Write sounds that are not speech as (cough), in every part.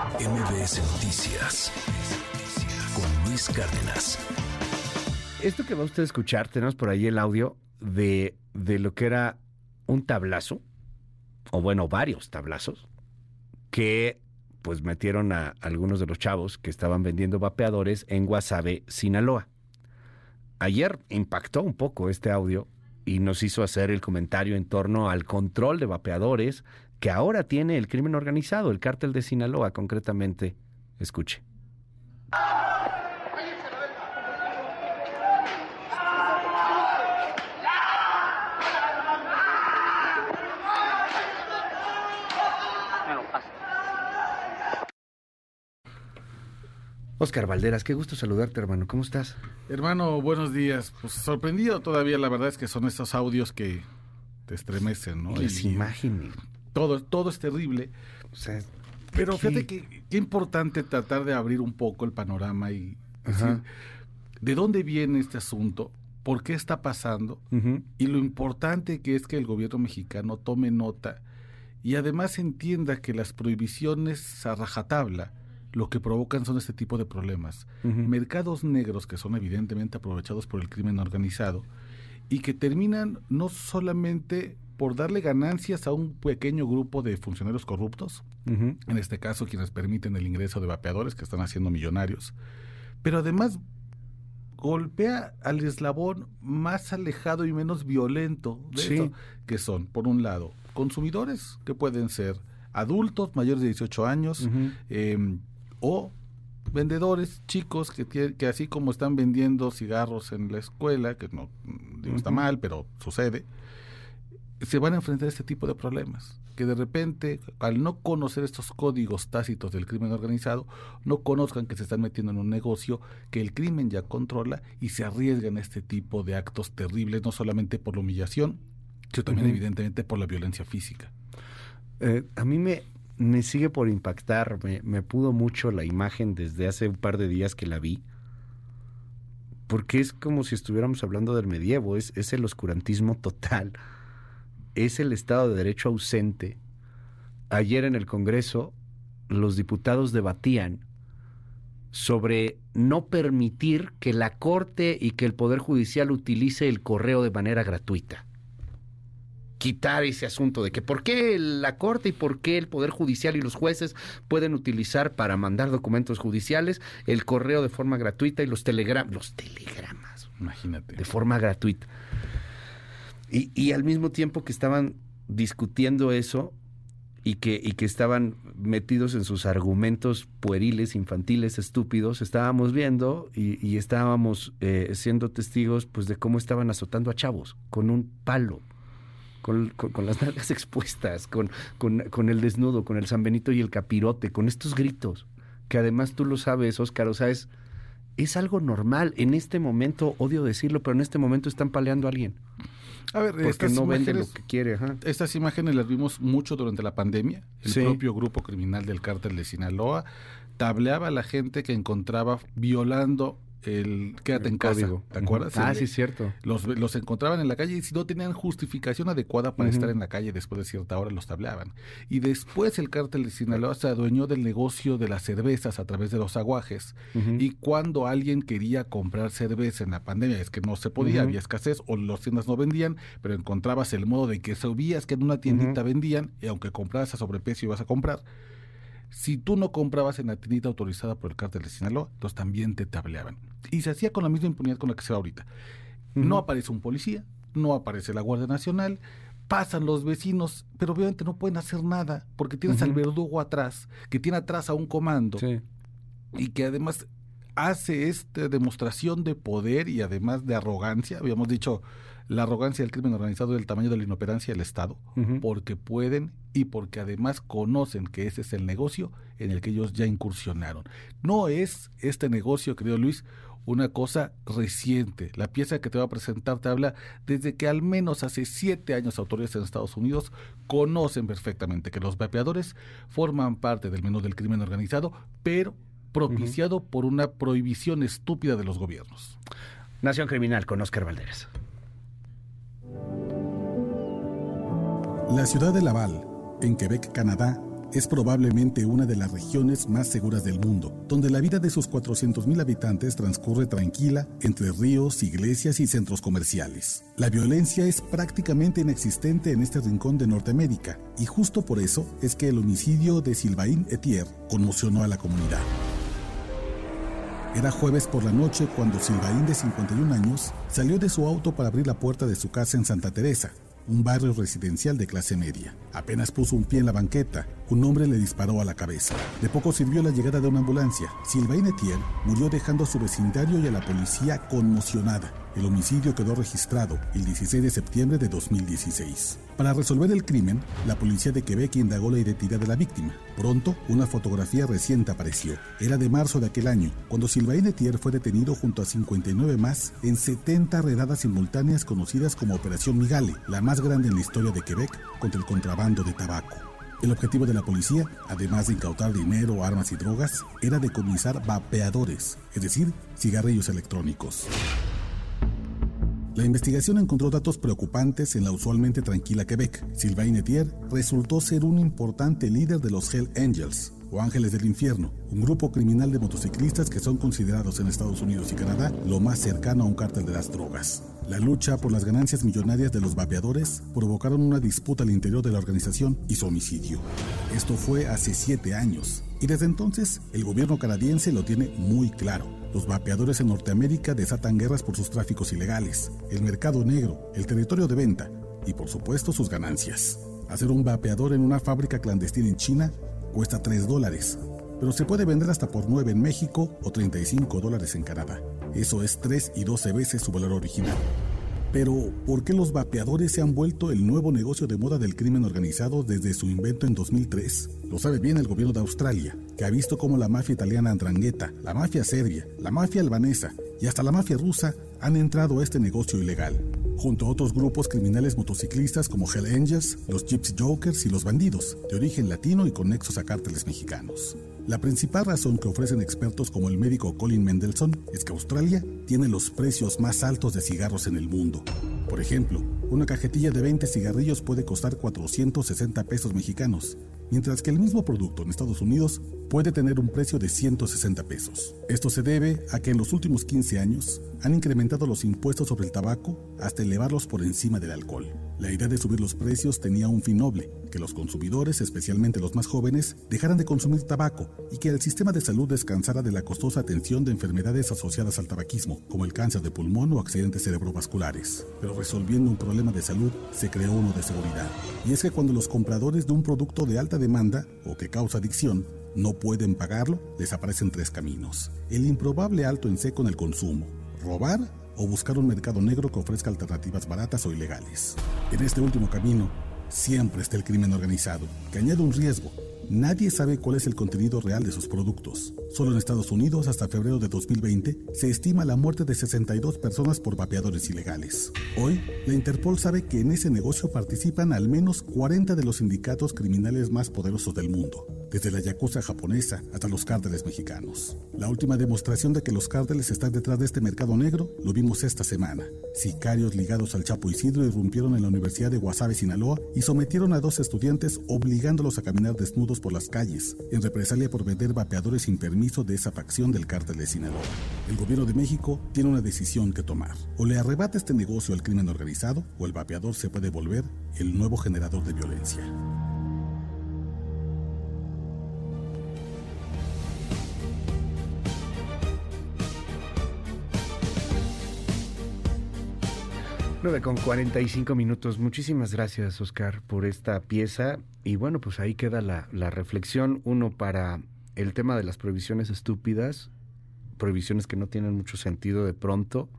MBS Noticias con Luis Cárdenas. Esto que va usted a escuchar, tenemos por ahí el audio de, de lo que era un tablazo, o bueno, varios tablazos, que pues metieron a algunos de los chavos que estaban vendiendo vapeadores en Guasave, Sinaloa. Ayer impactó un poco este audio y nos hizo hacer el comentario en torno al control de vapeadores que ahora tiene el crimen organizado, el cártel de Sinaloa concretamente. Escuche. Oscar Valderas, qué gusto saludarte, hermano. ¿Cómo estás? Hermano, buenos días. Pues sorprendido todavía, la verdad es que son estos audios que te estremecen, ¿no? Las imágenes. Todo, todo es terrible. O sea, Pero fíjate que qué importante tratar de abrir un poco el panorama y Ajá. decir, ¿de dónde viene este asunto? ¿Por qué está pasando? Y lo importante que es que el gobierno mexicano tome nota y además entienda que las prohibiciones a rajatabla lo que provocan son este tipo de problemas. Mercados negros que son evidentemente aprovechados por el crimen organizado y que terminan no solamente por darle ganancias a un pequeño grupo de funcionarios corruptos, en este caso quienes permiten el ingreso de vapeadores que están haciendo millonarios, pero además golpea al eslabón más alejado y menos violento de Sí. esto, que son, por un lado, consumidores, que pueden ser adultos mayores de 18 años, Ujú. eh, o vendedores chicos que, que así como están vendiendo cigarros en la escuela, que no digo, está mal, pero sucede, se van a enfrentar a este tipo de problemas. Que de repente, al no conocer estos códigos tácitos del crimen organizado, no conozcan que se están metiendo en un negocio que el crimen ya controla y se arriesgan a este tipo de actos terribles, no solamente por la humillación, sino también evidentemente por la violencia física. Eh, a mí me, me sigue por impactar, me, me pudo mucho la imagen desde hace un par de días que la vi, porque es como si estuviéramos hablando del medievo, es, es el oscurantismo total, es el Estado de Derecho ausente. Ayer en el Congreso los diputados debatían sobre no permitir que la Corte y que el Poder Judicial utilice el correo de manera gratuita quitar ese asunto de que por qué la Corte y por qué el Poder Judicial y los jueces pueden utilizar para mandar documentos judiciales el correo de forma gratuita y los telegramas, los telegramas Imagínate. de forma gratuita. Y, y al mismo tiempo que estaban discutiendo eso y que, y que estaban metidos en sus argumentos pueriles, infantiles, estúpidos, estábamos viendo y, y estábamos eh, siendo testigos pues de cómo estaban azotando a chavos con un palo. Con, con- con las nalgas (laughs) expuestas, con, con- con el desnudo, con el San Benito y el capirote, con estos gritos, que además tú lo sabes, Óscar, o sea, es, es algo normal. En este momento, odio decirlo, pero en este momento están paleando a alguien. A ver, Porque estas no vende lo imágenes- que quiere. ajá. Estas imágenes las vimos mucho durante la pandemia. El Sí. propio grupo criminal del cártel de Sinaloa tableaba a la gente que encontraba violando el quédate El en casa. ¿Te acuerdas? Ah, El- sí, es cierto. Los, los encontraban en la calle y si no tenían justificación adecuada para estar en la calle después de cierta hora los tableaban. Y después el cártel de Sinaloa se adueñó del negocio de las cervezas a través de los aguajes. Y cuando alguien quería comprar cerveza en la pandemia, es que no se podía, había escasez o las tiendas no vendían, pero encontrabas el modo de que sabías que en una tiendita vendían y aunque compraras a sobreprecio ibas a comprar. Si tú no comprabas en la tiendita autorizada por el cártel de Sinaloa, entonces también te tableaban. Y se hacía con la misma impunidad con la que se va ahorita. No aparece un policía, no aparece la Guardia Nacional, pasan los vecinos, pero obviamente no pueden hacer nada porque tienes al verdugo atrás, que tiene atrás a un comando Sí. y que además hace esta demostración de poder y además de arrogancia, habíamos dicho, la arrogancia del crimen organizado del tamaño de la inoperancia del Estado, porque pueden y porque además conocen que ese es el negocio en el que ellos ya incursionaron. No es este negocio, querido Luis, una cosa reciente. La pieza que te va a presentar te habla desde que al menos hace siete años autoridades en Estados Unidos conocen perfectamente que los vapeadores forman parte del menú del crimen organizado, pero propiciado por una prohibición estúpida de los gobiernos. Nación Criminal con Oscar Valderas. La ciudad de Laval, en Quebec, Canadá, es probablemente una de las regiones más seguras del mundo, donde la vida de sus 400.000 habitantes transcurre tranquila entre ríos, iglesias y centros comerciales. La violencia es prácticamente inexistente en este rincón de Norteamérica, y justo por eso es que el homicidio de Sylvain Etier conmocionó a la comunidad. Era jueves por la noche cuando Silvaín, de 51 años, salió de su auto para abrir la puerta de su casa en Santa Teresa, un barrio residencial de clase media. Apenas puso un pie en la banqueta, un hombre le disparó a la cabeza. De poco sirvió la llegada de una ambulancia. Sylvain Etienne murió dejando a su vecindario y a la policía conmocionada. El homicidio quedó registrado el 16 de septiembre de 2016. Para resolver el crimen, la policía de Quebec indagó la identidad de la víctima. Pronto, una fotografía reciente apareció. Era de marzo de aquel año, cuando Sylvain Etienne fue detenido junto a 59 más en 70 redadas simultáneas conocidas como Operación Migale, la más grande en la historia de Quebec contra el contrabando de tabaco. El objetivo de la policía, además de incautar dinero, armas y drogas, era decomisar vapeadores, es decir, cigarrillos electrónicos. La investigación encontró datos preocupantes en la usualmente tranquila Quebec. Sylvain Etier resultó ser un importante líder de los Hell Angels, o Ángeles del Infierno, un grupo criminal de motociclistas que son considerados en Estados Unidos y Canadá lo más cercano a un cártel de las drogas. La lucha por las ganancias millonarias de los vapeadores provocaron una disputa al interior de la organización y su homicidio. Esto fue hace siete años, y desde entonces el gobierno canadiense lo tiene muy claro los vapeadores en Norteamérica desatan guerras por sus tráficos ilegales, el mercado negro, el territorio de venta y por supuesto sus ganancias. Hacer un vapeador en una fábrica clandestina en China cuesta 3 dólares, pero se puede vender hasta por 9 en México o 35 dólares en Canadá. Eso es 3 y 12 veces su valor original. Pero, ¿por qué los vapeadores se han vuelto el nuevo negocio de moda del crimen organizado desde su invento en 2003? Lo sabe bien el gobierno de Australia, que ha visto cómo la mafia italiana andrangheta, la mafia serbia, la mafia albanesa y hasta la mafia rusa han entrado a este negocio ilegal, junto a otros grupos criminales motociclistas como Hell Angels, los Gypsy Jokers y los bandidos, de origen latino y con nexos a cárteles mexicanos. La principal razón que ofrecen expertos como el médico Colin Mendelssohn es que Australia tiene los precios más altos de cigarros en el mundo. Por ejemplo, una cajetilla de 20 cigarrillos puede costar 460 pesos mexicanos, mientras que el mismo producto en Estados Unidos puede tener un precio de 160 pesos. Esto se debe a que en los últimos 15 años han incrementado los impuestos sobre el tabaco hasta elevarlos por encima del alcohol. La idea de subir los precios tenía un fin noble, que los consumidores, especialmente los más jóvenes, dejaran de consumir tabaco y que el sistema de salud descansara de la costosa atención de enfermedades asociadas al tabaquismo, como el cáncer de pulmón o accidentes cerebrovasculares. Pero resolviendo un problema de salud, se creó uno de seguridad. Y es que cuando los compradores de un producto de alta demanda o que causa adicción no pueden pagarlo, desaparecen tres caminos. El improbable alto en seco en el consumo, robar o buscar un mercado negro que ofrezca alternativas baratas o ilegales. En este último camino, siempre está el crimen organizado, que añade un riesgo. Nadie sabe cuál es el contenido real de sus productos. Solo en Estados Unidos, hasta febrero de 2020, se estima la muerte de 62 personas por vapeadores ilegales. Hoy, la Interpol sabe que en ese negocio participan al menos 40 de los sindicatos criminales más poderosos del mundo desde la yakuza japonesa hasta los cárteles mexicanos. La última demostración de que los cárteles están detrás de este mercado negro lo vimos esta semana. Sicarios ligados al Chapo Isidro irrumpieron en la Universidad de Guasave, Sinaloa, y sometieron a dos estudiantes obligándolos a caminar desnudos por las calles, en represalia por vender vapeadores sin permiso de esa facción del cártel de Sinaloa. El gobierno de México tiene una decisión que tomar. O le arrebata este negocio al crimen organizado, o el vapeador se puede volver el nuevo generador de violencia. 9 con 45 minutos. Muchísimas gracias, Oscar, por esta pieza. Y bueno, pues ahí queda la, la reflexión. Uno para el tema de las prohibiciones estúpidas, prohibiciones que no tienen mucho sentido de pronto,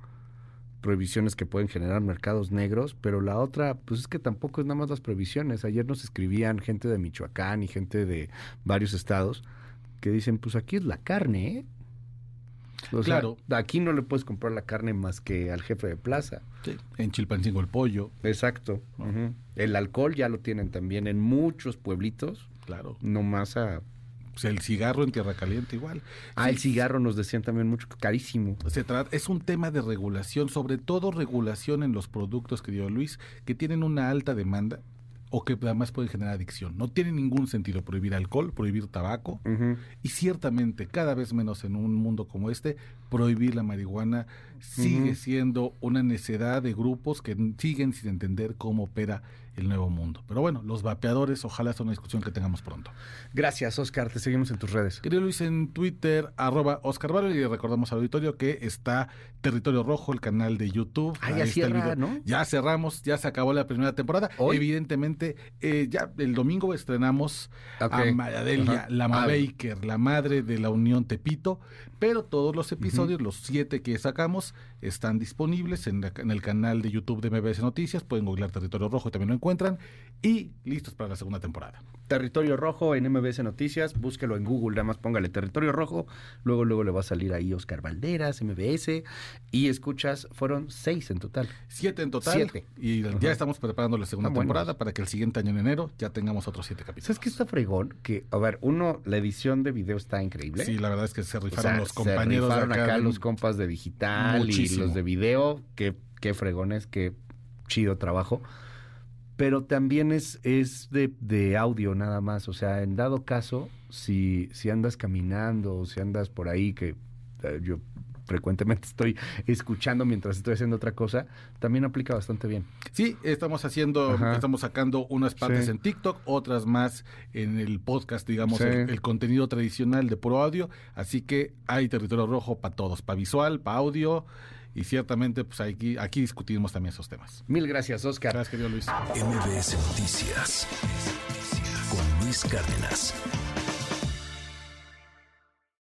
prohibiciones que pueden generar mercados negros, pero la otra, pues es que tampoco es nada más las prohibiciones. Ayer nos escribían gente de Michoacán y gente de varios estados que dicen, pues aquí es la carne, ¿eh? Claro. aquí no le puedes comprar la carne más que al jefe de plaza. Sí. En Chilpancingo el pollo. Exacto. El alcohol ya lo tienen también en muchos pueblitos. Claro. No más a pues el cigarro en Tierra Caliente igual. Ah, el cigarro nos decían también mucho, carísimo. Se trata, es un tema de regulación, sobre todo regulación en los productos, querido Luis, que tienen una alta demanda o que además pueden generar adicción. No tiene ningún sentido prohibir alcohol, prohibir tabaco y ciertamente cada vez menos en un mundo como este, prohibir la marihuana sigue siendo una necedad de grupos que siguen sin entender cómo opera el nuevo mundo. Pero bueno, los vapeadores, ojalá sea una discusión que tengamos pronto. Gracias, Oscar. Te seguimos en tus redes. Querido Luis, en Twitter, arroba Oscar Barrio, y recordamos al auditorio que está Territorio Rojo, el canal de YouTube. Ah, ya cierra, ¿no? Ya cerramos, ya se acabó la primera temporada. Evidentemente, eh, ya el domingo estrenamos a Mayadelia, la Baker, la madre de la Unión Tepito, pero todos los episodios, los siete que sacamos, están disponibles en, el canal de YouTube de MBS Noticias. Pueden googlear Territorio Rojo y también lo encuentran. Y listos para la segunda temporada. Territorio Rojo en MBS Noticias. Búsquelo en Google, nada más póngale Territorio Rojo. Luego, luego le va a salir ahí Oscar Valderas, MBS. Y escuchas, fueron seis en total. Siete en total. Siete. Y ya estamos preparando la segunda temporada para que el siguiente año en enero ya tengamos otros siete capítulos. ¿Sabes qué está fregón? Que, a ver, uno, la edición de video está increíble. Sí, la verdad es que se rifaron los compañeros. Se rifaron acá, los compas de digital y los de video. Qué, qué fregones, qué chido trabajo. Pero también es, es de, de, audio nada más. O sea, en dado caso, si, si andas caminando o si andas por ahí, que eh, yo frecuentemente (laughs) estoy escuchando mientras estoy haciendo otra cosa, también aplica bastante bien. Sí, estamos haciendo, estamos sacando unas partes en TikTok, otras más en el podcast, digamos, el, contenido tradicional de Pro Audio, así que hay territorio rojo para todos, para visual, para audio y ciertamente pues aquí, aquí discutimos también esos temas. Mil gracias, Oscar. Gracias, querido Luis. MBS Noticias con Luis Cárdenas.